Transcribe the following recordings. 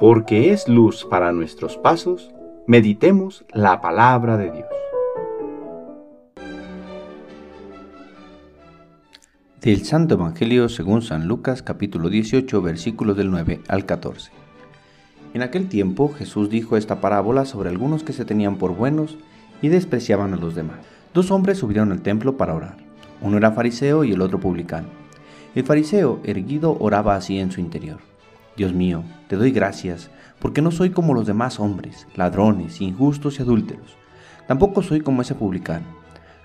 porque es luz para nuestros pasos, meditemos la palabra de Dios. Del Santo Evangelio según San Lucas capítulo 18 versículos del 9 al 14. En aquel tiempo Jesús dijo esta parábola sobre algunos que se tenían por buenos y despreciaban a los demás. Dos hombres subieron al templo para orar. Uno era fariseo y el otro publicano. El fariseo, erguido, oraba así en su interior. Dios mío, te doy gracias, porque no soy como los demás hombres, ladrones, injustos y adúlteros. Tampoco soy como ese publicano.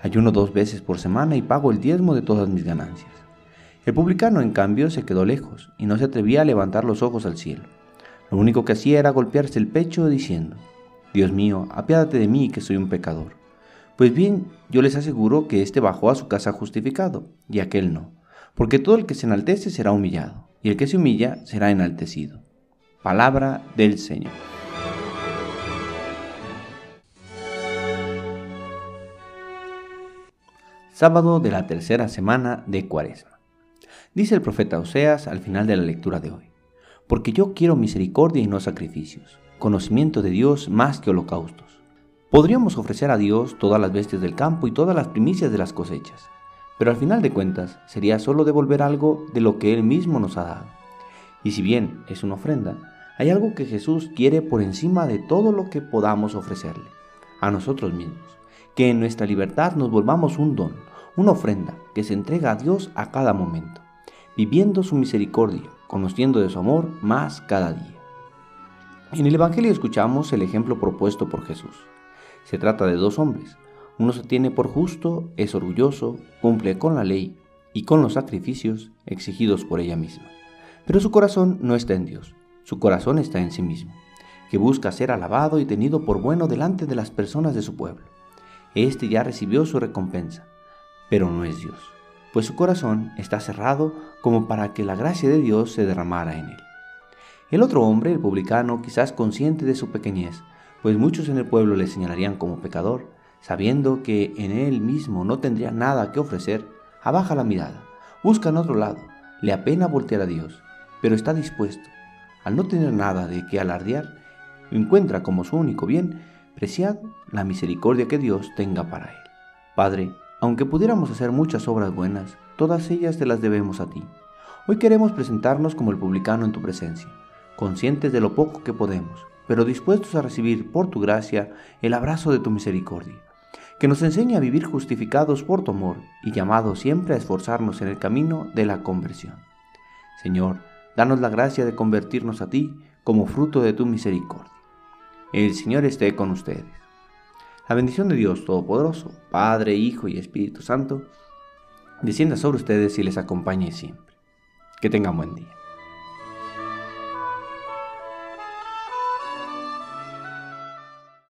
Ayuno dos veces por semana y pago el diezmo de todas mis ganancias. El publicano, en cambio, se quedó lejos y no se atrevía a levantar los ojos al cielo. Lo único que hacía era golpearse el pecho diciendo, Dios mío, apiádate de mí que soy un pecador. Pues bien, yo les aseguro que éste bajó a su casa justificado, y aquel no, porque todo el que se enaltece será humillado y el que se humilla será enaltecido. Palabra del Señor. Sábado de la tercera semana de Cuaresma. Dice el profeta Oseas al final de la lectura de hoy, porque yo quiero misericordia y no sacrificios, conocimiento de Dios más que holocaustos. Podríamos ofrecer a Dios todas las bestias del campo y todas las primicias de las cosechas, pero al final de cuentas sería solo devolver algo de lo que Él mismo nos ha dado. Y si bien es una ofrenda, hay algo que Jesús quiere por encima de todo lo que podamos ofrecerle, a nosotros mismos, que en nuestra libertad nos volvamos un don, una ofrenda que se entrega a Dios a cada momento, viviendo su misericordia, conociendo de su amor más cada día. En el Evangelio escuchamos el ejemplo propuesto por Jesús. Se trata de dos hombres, uno se tiene por justo, es orgulloso, cumple con la ley y con los sacrificios exigidos por ella misma. Pero su corazón no está en Dios, su corazón está en sí mismo, que busca ser alabado y tenido por bueno delante de las personas de su pueblo. Este ya recibió su recompensa, pero no es Dios, pues su corazón está cerrado como para que la gracia de Dios se derramara en él. El otro hombre, el publicano, quizás consciente de su pequeñez, pues muchos en el pueblo le señalarían como pecador, sabiendo que en él mismo no tendría nada que ofrecer, abaja la mirada, busca en otro lado, le apena voltear a Dios, pero está dispuesto. Al no tener nada de qué alardear, encuentra como su único bien preciado la misericordia que Dios tenga para él. Padre, aunque pudiéramos hacer muchas obras buenas, todas ellas te las debemos a ti. Hoy queremos presentarnos como el publicano en tu presencia, conscientes de lo poco que podemos, pero dispuestos a recibir por tu gracia el abrazo de tu misericordia que nos enseña a vivir justificados por tu amor y llamados siempre a esforzarnos en el camino de la conversión. Señor, danos la gracia de convertirnos a ti como fruto de tu misericordia. El Señor esté con ustedes. La bendición de Dios Todopoderoso, Padre, Hijo y Espíritu Santo, descienda sobre ustedes y les acompañe siempre. Que tengan buen día.